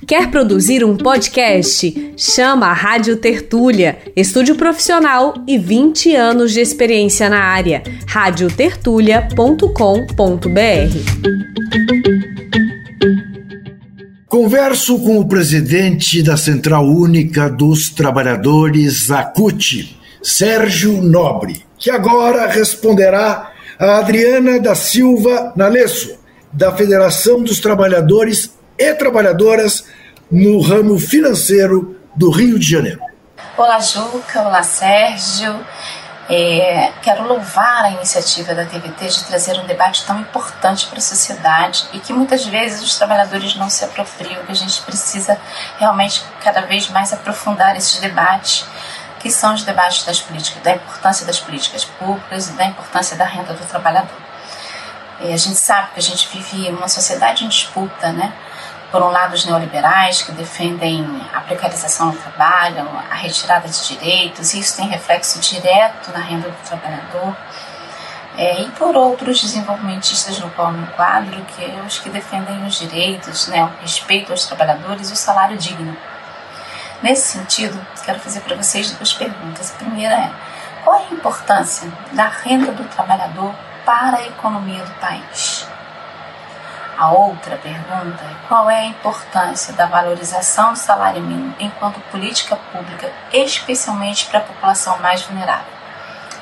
Quer produzir um podcast? Chama a Rádio Tertúlia, estúdio profissional e 20 anos de experiência na área. radiotertulia.com.br Converso com o presidente da Central Única dos Trabalhadores, a CUT, Sérgio Nobre, que agora responderá a Adriana da Silva Nalesso, da Federação dos Trabalhadores e Trabalhadoras no ramo financeiro do Rio de Janeiro. Olá, Juca. Olá, Sérgio. É, quero louvar a iniciativa da TVT de trazer um debate tão importante para a sociedade e que muitas vezes os trabalhadores não se apropriam, que a gente precisa realmente cada vez mais aprofundar esses debates, que são os debates das políticas, da importância das políticas públicas e da importância da renda do trabalhador. E a gente sabe que a gente vive uma sociedade em disputa, né? Por um lado, os neoliberais, que defendem a precarização do trabalho, a retirada de direitos, e isso tem reflexo direto na renda do trabalhador. É, e por outros desenvolvimentistas no qual me enquadro, que é os que defendem os direitos, né, o respeito aos trabalhadores e o salário digno. Nesse sentido, quero fazer para vocês duas perguntas. A primeira é: qual é a importância da renda do trabalhador para a economia do país? A outra pergunta é qual é a importância da valorização do salário mínimo enquanto política pública, especialmente para a população mais vulnerável.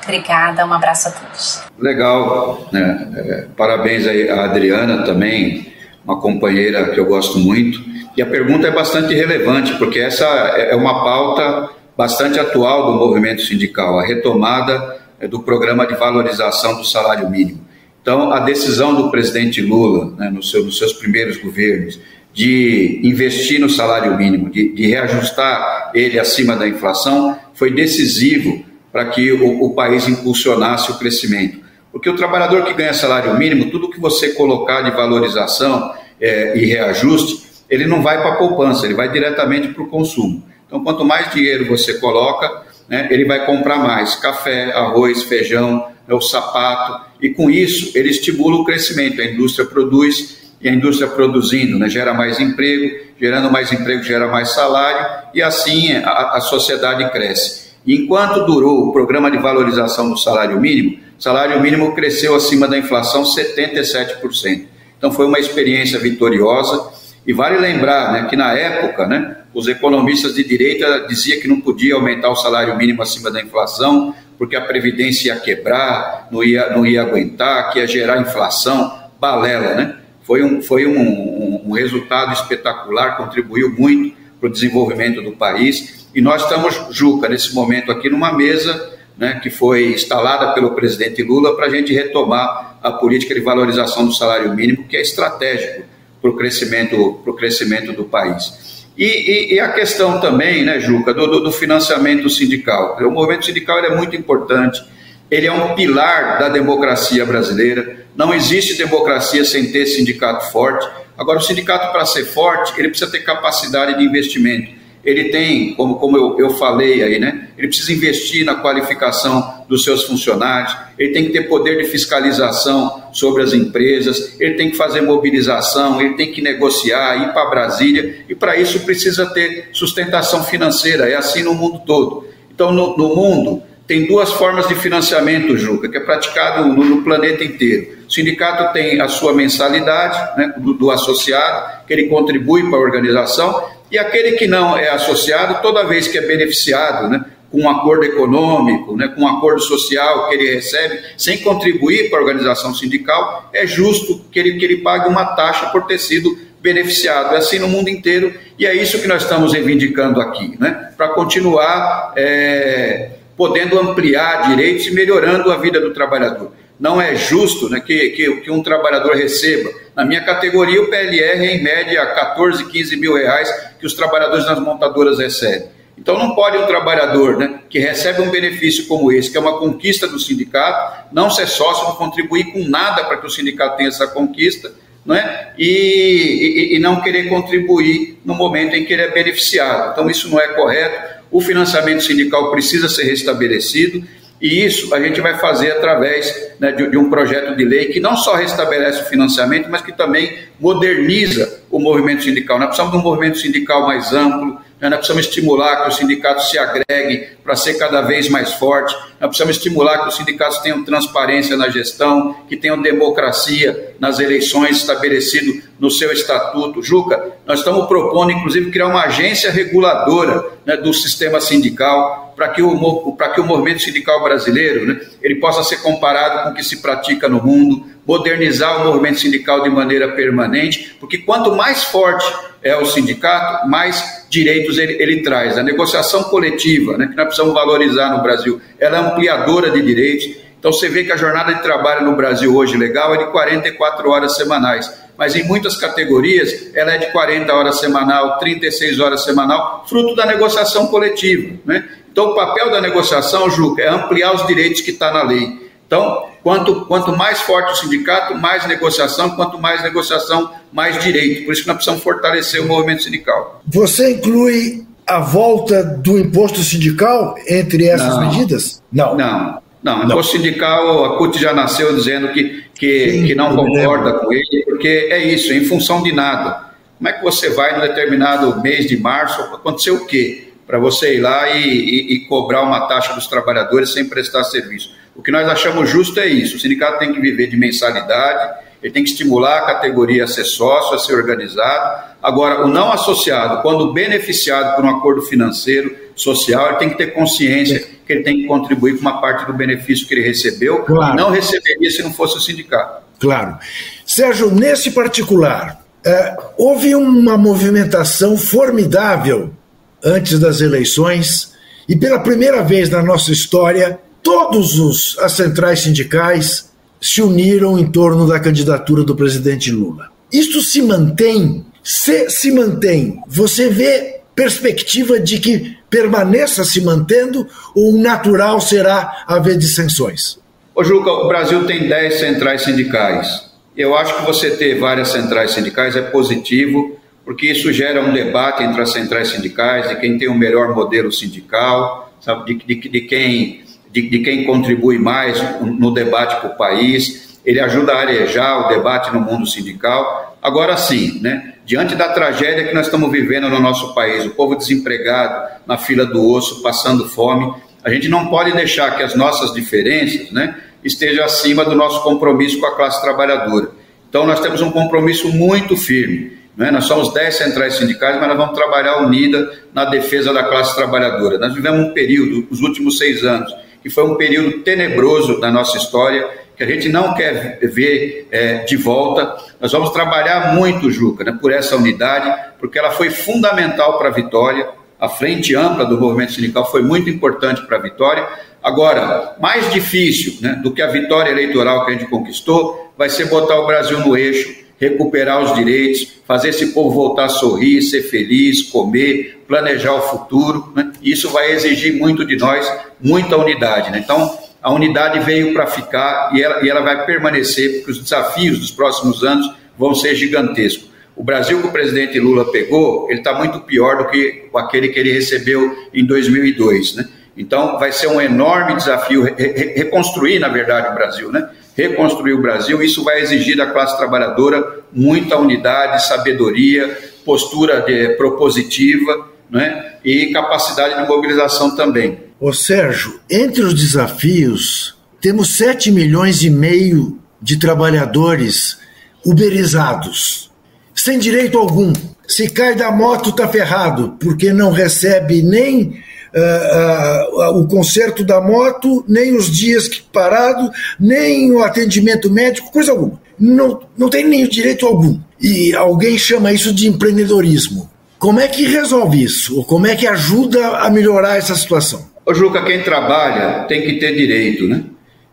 Obrigada, um abraço a todos. Legal, né? É, parabéns a Adriana também, uma companheira que eu gosto muito. E a pergunta é bastante relevante, porque essa é uma pauta bastante atual do movimento sindical, a retomada é, do programa de valorização do salário mínimo. Então, a decisão do presidente Lula, né, no seu, nos seus primeiros governos, de investir no salário mínimo, de, de reajustar ele acima da inflação, foi decisivo para que o, o, país impulsionasse o crescimento. Porque o trabalhador que ganha salário mínimo, tudo que você colocar de valorização é, e reajuste, ele não vai para a poupança, ele vai diretamente para o consumo. Então, quanto mais dinheiro você coloca, né, ele vai comprar mais café, arroz, feijão, né, o sapato, e com isso ele estimula o crescimento. A indústria produz e a indústria produzindo né, gera mais emprego, gerando mais emprego gera mais salário e assim a, a sociedade cresce. enquanto durou o programa de valorização do salário mínimo, o salário mínimo cresceu acima da inflação 77%. Então foi uma experiência vitoriosa e vale lembrar né, que na época né, os economistas de direita diziam que não podia aumentar o salário mínimo acima da inflação, porque a Previdência ia quebrar, não ia, não ia aguentar, que ia gerar inflação, balela, né? Foi um, foi um, um, um resultado espetacular, contribuiu muito para o desenvolvimento do país. E nós estamos, Juca, nesse momento aqui, numa mesa né, que foi instalada pelo presidente Lula para a gente retomar a política de valorização do salário mínimo, que é estratégico para o crescimento, crescimento do país. E, e, e, a questão também, né, Juca, do, do, financiamento sindical. O movimento sindical é muito importante, ele é um pilar da democracia brasileira. Não existe democracia sem ter sindicato forte. Agora, o sindicato, para ser forte, ele precisa ter capacidade de investimento ele tem, como, como eu, eu falei aí, né? Ele precisa investir na qualificação dos seus funcionários, ele tem que ter poder de fiscalização sobre as empresas, ele tem que fazer mobilização, ele tem que negociar, ir para Brasília, e para isso precisa ter sustentação financeira, é assim no mundo todo. Então, no, no mundo, tem duas formas de financiamento, Juca, que é praticado no, no planeta inteiro. O sindicato tem a sua mensalidade né, do, do, associado, que ele contribui para a organização, e aquele que não é associado, toda vez que é beneficiado né, com um acordo econômico, né, com um acordo social que ele recebe, sem contribuir para a organização sindical, é justo que ele, que ele pague uma taxa por ter sido beneficiado. É assim no mundo inteiro, e é isso que nós estamos reivindicando aqui, né, para continuar. É, podendo ampliar direitos e melhorando a vida do trabalhador. Não é justo né, que, que, que, um trabalhador receba. Na minha categoria, o PLR é em média 14, 15 mil reais que os trabalhadores nas montadoras recebem. Então não pode um trabalhador né, que recebe um benefício como esse, que é uma conquista do sindicato, não ser sócio, não contribuir com nada para que o sindicato tenha essa conquista, não é? E, e, e não querer contribuir no momento em que ele é beneficiado. Então isso não é correto o financiamento sindical precisa ser restabelecido e isso a gente vai fazer através né, de, de, um projeto de lei que não só restabelece o financiamento, mas que também moderniza o movimento sindical. Nós precisamos de um movimento sindical mais amplo, né? Nós precisamos estimular que os sindicatos se agreguem para ser cada vez mais forte. Nós precisamos estimular que os sindicatos tenham transparência na gestão, que tenham democracia nas eleições estabelecido no seu estatuto. Juca, nós estamos propondo, inclusive, criar uma agência reguladora né, do sistema sindical para que, o, para que o movimento sindical brasileiro né, ele possa ser comparado com o que se pratica no mundo, modernizar o movimento sindical de maneira permanente, porque quanto mais forte é o sindicato, mais direitos ele, ele traz. A negociação coletiva, né, que nós precisamos valorizar no Brasil, ela é ampliadora de direitos. Então você vê que a jornada de trabalho no Brasil hoje legal é de 44 horas semanais, mas em muitas categorias ela é de 40 horas semanal, 36 horas semanal, fruto da negociação coletiva. Né? Então o papel da negociação, Juca, é ampliar os direitos que está na lei. Então, quanto, quanto mais forte o sindicato, mais negociação, quanto mais negociação, mais direito. Por isso que nós precisamos fortalecer o movimento sindical. Você inclui a volta do imposto sindical entre essas não, medidas? Não. Não. Não, o imposto sindical, a CUT já nasceu dizendo que, que, Sim, que não concorda com ele, porque é isso, em função de nada. Como é que você vai no determinado mês de março, acontecer o quê? Para você ir lá e, e, e cobrar uma taxa dos trabalhadores sem prestar serviço. O que nós achamos justo é isso: o sindicato tem que viver de mensalidade, ele tem que estimular a categoria a ser sócio, a ser organizado. Agora, o não associado, quando beneficiado por um acordo financeiro, social, ele tem que ter consciência que ele tem que contribuir com uma parte do benefício que ele recebeu, claro. não receberia se não fosse o sindicato. Claro. Sérgio, nesse particular, é, houve uma movimentação formidável antes das eleições e pela primeira vez na nossa história todos as centrais sindicais se uniram em torno da candidatura do presidente Lula. Isto se mantém? Se se mantém, você vê perspectiva de que permaneça se mantendo ou o natural será haver dissensões? Ô Juca, o Brasil tem 10 centrais sindicais. Eu acho que você ter várias centrais sindicais é positivo, porque isso gera um debate entre as centrais sindicais, de quem tem o melhor modelo sindical, sabe, de, de, de quem de, de quem contribui mais no debate para o país, ele ajuda a arejar o debate no mundo sindical. Agora sim, né, diante da tragédia que nós estamos vivendo no nosso país, o povo desempregado, na fila do osso, passando fome, a gente não pode deixar que as nossas diferenças né, estejam acima do nosso compromisso com a classe trabalhadora. Então, nós temos um compromisso muito firme. Né? Nós somos 10 centrais sindicais, mas nós vamos trabalhar unida na defesa da classe trabalhadora. Nós vivemos um período, os últimos seis anos, que foi um período tenebroso da nossa história, que a gente não quer ver é, de volta. Nós vamos trabalhar muito, Juca, né, por essa unidade, porque ela foi fundamental para a vitória. A frente ampla do movimento sindical foi muito importante para a vitória. Agora, mais difícil né, do que a vitória eleitoral que a gente conquistou vai ser botar o Brasil no eixo recuperar os direitos, fazer esse povo voltar a sorrir, ser feliz, comer, planejar o futuro. Né? Isso vai exigir muito de nós, muita unidade. Né? Então, a unidade veio para ficar e ela, e ela vai permanecer, porque os desafios dos próximos anos vão ser gigantescos. O Brasil que o presidente Lula pegou, ele está muito pior do que aquele que ele recebeu em 2002, né? Então, vai ser um enorme desafio re reconstruir, na verdade, o Brasil, né? reconstruir o Brasil. Isso vai exigir da classe trabalhadora muita unidade, sabedoria, postura de, propositiva né? e capacidade de mobilização também. Ô Sérgio, entre os desafios, temos 7 milhões e meio de trabalhadores uberizados, sem direito algum. Se cai da moto, está ferrado, porque não recebe nem uh, uh, o conserto da moto, nem os dias parado, nem o atendimento médico, coisa alguma. Não, não tem nem direito algum. E alguém chama isso de empreendedorismo. Como é que resolve isso? Ou como é que ajuda a melhorar essa situação? Ô Juca, quem trabalha tem que ter direito, né?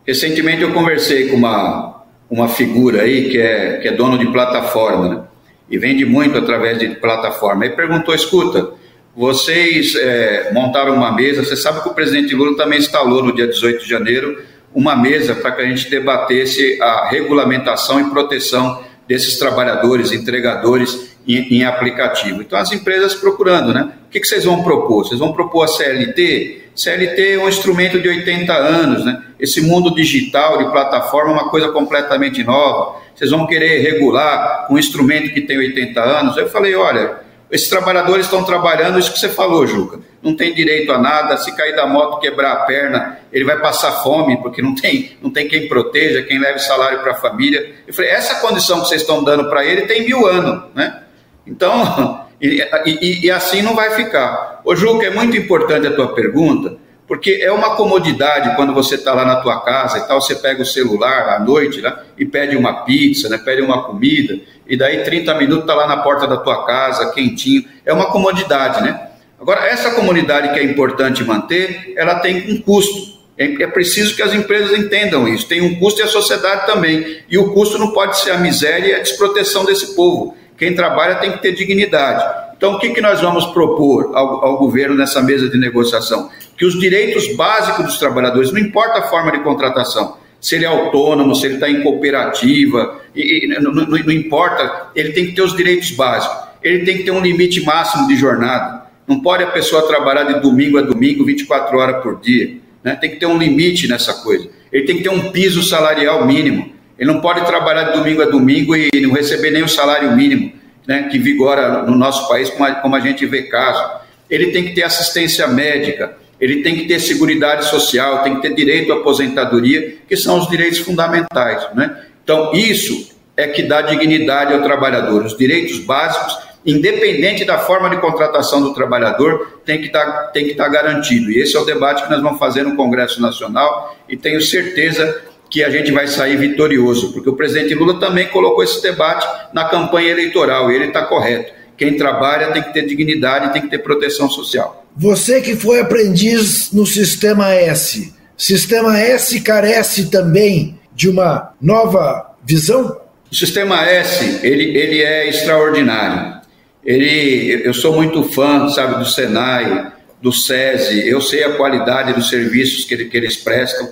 Recentemente eu conversei com uma, uma figura aí que é, que é dono de plataforma, né? E vende muito através de plataforma. Ele perguntou, escuta, vocês é, montaram uma mesa, você sabe que o presidente Lula também instalou no dia 18 de janeiro uma mesa para que a gente debatesse a regulamentação e proteção desses trabalhadores, entregadores em, em aplicativo. Então, as empresas procurando, né? O que, que vocês vão propor? Vocês vão propor a CLT? CLT é um instrumento de 80 anos, né? Esse mundo digital de plataforma é uma coisa completamente nova. Vocês vão querer regular um instrumento que tem 80 anos? Eu falei, olha, esses trabalhadores estão trabalhando, isso que você falou, Juca. Não tem direito a nada, se cair da moto, quebrar a perna, ele vai passar fome, porque não tem, não tem quem proteja, quem leve salário para a família. Eu falei, essa condição que vocês estão dando para ele tem mil anos, né? Então, e, e, e, assim não vai ficar. Ô Juca, é muito importante a tua pergunta, porque é uma comodidade quando você está lá na tua casa e tal, você pega o celular à noite né, e pede uma pizza, né, pede uma comida, e daí 30 minutos está lá na porta da tua casa, quentinho. É uma comodidade, né? Agora, essa comunidade que é importante manter, ela tem um custo. É, é preciso que as empresas entendam isso. Tem um custo e a sociedade também. E o custo não pode ser a miséria e a desproteção desse povo. Quem trabalha tem que ter dignidade. Então, o que, que nós vamos propor ao, ao governo nessa mesa de negociação? Que os direitos básicos dos trabalhadores, não importa a forma de contratação, se ele é autônomo, se ele está em cooperativa, e, e, não, não, não importa, ele tem que ter os direitos básicos. Ele tem que ter um limite máximo de jornada. Não pode a pessoa trabalhar de domingo a domingo, 24 horas por dia. Né? Tem que ter um limite nessa coisa. Ele tem que ter um piso salarial mínimo. Ele não pode trabalhar de domingo a domingo e não receber nem o salário mínimo, né, que vigora no nosso país, como a, como a gente vê caso. Ele tem que ter assistência médica, ele tem que ter seguridade social, tem que ter direito à aposentadoria, que são os direitos fundamentais. Né? Então, isso é que dá dignidade ao trabalhador. Os direitos básicos, independente da forma de contratação do trabalhador, tem que, estar, tem que estar garantido. E esse é o debate que nós vamos fazer no Congresso Nacional e tenho certeza que a gente vai sair vitorioso, porque o presidente Lula também colocou esse debate na campanha eleitoral e ele está correto. Quem trabalha tem que ter dignidade, tem que ter proteção social. Você que foi aprendiz no Sistema S, Sistema S carece também de uma nova visão? O Sistema S, ele, ele é extraordinário. Ele, eu sou muito fã, sabe, do Senai, do SESI, eu sei a qualidade dos serviços que, ele, que eles prestam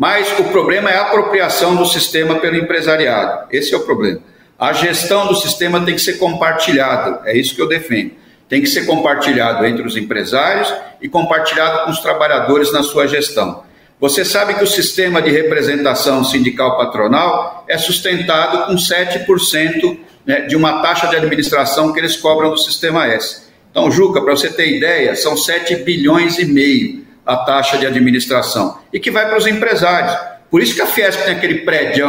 mas o problema é a apropriação do sistema pelo empresariado. Esse é o problema. A gestão do sistema tem que ser compartilhada, é isso que eu defendo. Tem que ser compartilhado entre os empresários e compartilhado com os trabalhadores na sua gestão. Você sabe que o sistema de representação sindical patronal é sustentado com 7% né, de uma taxa de administração que eles cobram do sistema S. Então, Juca, para você ter ideia, são 7 bilhões e meio a taxa de administração e que vai para os empresários. Por isso que a Fiesp tem aquele prédio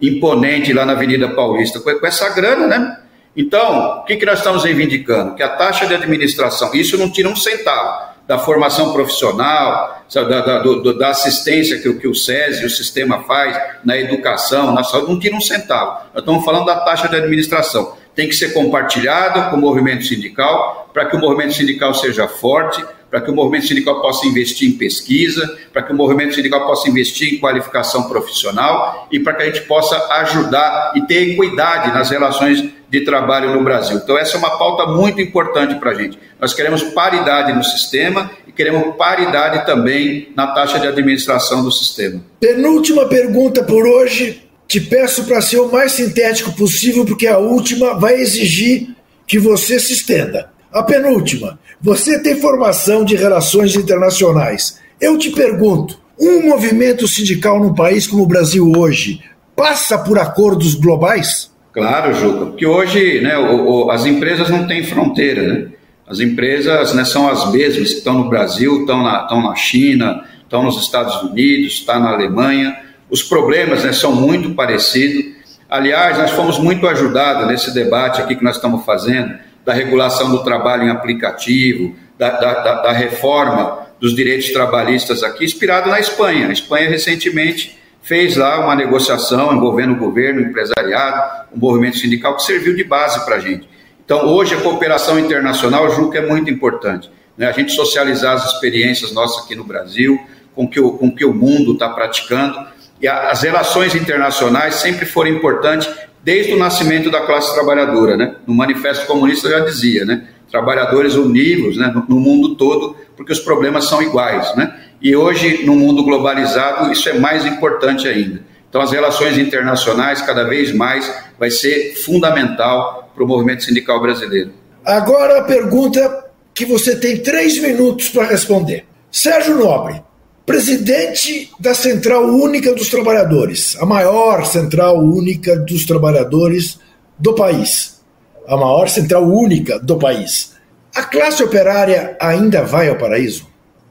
imponente lá na Avenida Paulista, com essa grana, né? Então, o que, que nós estamos reivindicando? Que a taxa de administração, isso não tira um centavo da formação profissional, da, da, do, da assistência que, que o SESI, o sistema faz na educação, na saúde, não tira um centavo. Nós estamos falando da taxa de administração. Tem que ser compartilhada com o movimento sindical, para que o movimento sindical seja forte, para que o movimento sindical possa investir em pesquisa, para que o movimento sindical possa investir em qualificação profissional e para que a gente possa ajudar e ter equidade nas relações de trabalho no Brasil. Então, essa é uma pauta muito importante para a gente. Nós queremos paridade no sistema e queremos paridade também na taxa de administração do sistema. Penúltima pergunta por hoje. Te peço para ser o mais sintético possível, porque a última vai exigir que você se estenda. A penúltima. Você tem formação de relações internacionais. Eu te pergunto: um movimento sindical num país como o Brasil hoje passa por acordos globais? Claro, Juca, porque hoje né, o, o, as empresas não têm fronteira. Né? As empresas né, são as mesmas que estão no Brasil, estão na, estão na China, estão nos Estados Unidos, está na Alemanha. Os problemas né, são muito parecidos. Aliás, nós fomos muito ajudados nesse debate aqui que nós estamos fazendo, da regulação do trabalho em aplicativo, da, da, da reforma dos direitos trabalhistas aqui, inspirado na Espanha. A Espanha recentemente fez lá uma negociação envolvendo o governo, o empresariado, o movimento sindical, que serviu de base para a gente. Então, hoje, a cooperação internacional, que é muito importante. Né? A gente socializar as experiências nossas aqui no Brasil, com que o, com que o mundo está praticando. E as relações internacionais sempre foram importantes desde o nascimento da classe trabalhadora. Né? No Manifesto Comunista já dizia, né? trabalhadores unidos né? no mundo todo, porque os problemas são iguais. Né? E hoje, no mundo globalizado, isso é mais importante ainda. Então, as relações internacionais, cada vez mais, vai ser fundamental para o movimento sindical brasileiro. Agora a pergunta que você tem três minutos para responder. Sérgio Nobre, presidente da Central Única dos Trabalhadores, a maior central única dos trabalhadores do país, a maior central única do país. A classe operária ainda vai ao paraíso?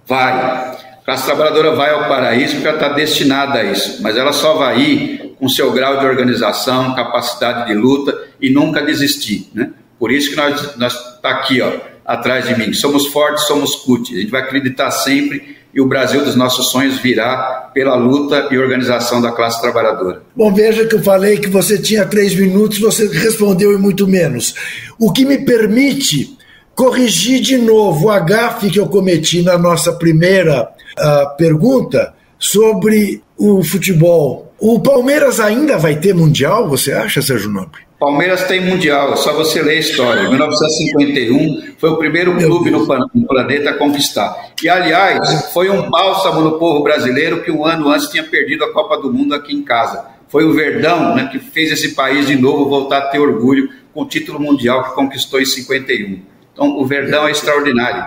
Vai classe trabalhadora vai ao paraíso porque ela está destinada a isso, mas ela só vai ir com seu grau de organização, capacidade de luta e nunca desistir, né? Por isso que nós nós tá aqui, ó, atrás de mim. Somos fortes, somos CUT. A gente vai acreditar sempre e o Brasil dos nossos sonhos virá pela luta e organização da classe trabalhadora. Bom, veja que eu falei que você tinha três minutos, você respondeu em muito menos. O que me permite corrigir de novo o gafe que eu cometi na nossa primeira a pergunta sobre o futebol. O Palmeiras ainda vai ter Mundial, você acha, Sérgio Nobre? Palmeiras tem Mundial, é só você ler a história. Em 1951 foi o primeiro clube no, no, planeta a conquistar. E, aliás, foi um bálsamo no povo brasileiro que um ano antes tinha perdido a Copa do Mundo aqui em casa. Foi o Verdão né, que fez esse país de novo voltar a ter orgulho com o título mundial que conquistou em 51. Então, o Verdão é extraordinário.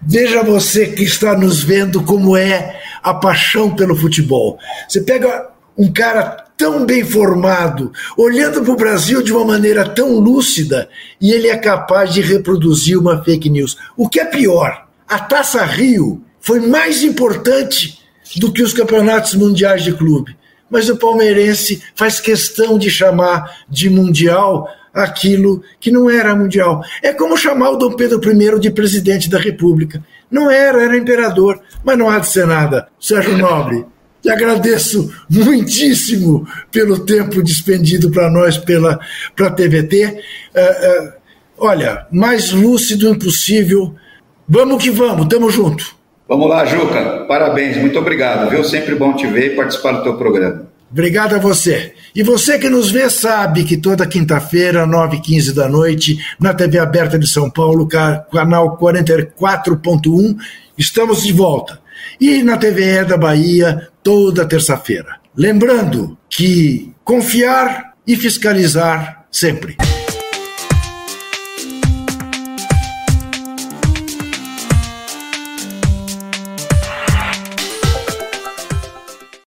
Veja você que está nos vendo como é a paixão pelo futebol. Você pega um cara tão bem formado, olhando para o Brasil de uma maneira tão lúcida, e ele é capaz de reproduzir uma fake news. O que é pior, a Taça Rio foi mais importante do que os campeonatos mundiais de clube. Mas o palmeirense faz questão de chamar de mundial aquilo que não era mundial. É como chamar o Dom Pedro I de presidente da República. Não era, era imperador, mas não há de ser nada. Sérgio Nobre, te agradeço muitíssimo pelo tempo despendido para nós pela pra TVT. Uh, uh, olha, mais lúcido impossível. Vamos que vamos, tamo junto. Vamos lá, Juca. Parabéns, muito obrigado, viu? Sempre bom te ver e participar do teu programa. Obrigado a você. E você que nos vê sabe que toda quinta-feira, 9h15 da noite, na TV Aberta de São Paulo, canal 44.1, estamos de volta. E na TVE da Bahia, toda terça-feira. Lembrando que confiar e fiscalizar sempre.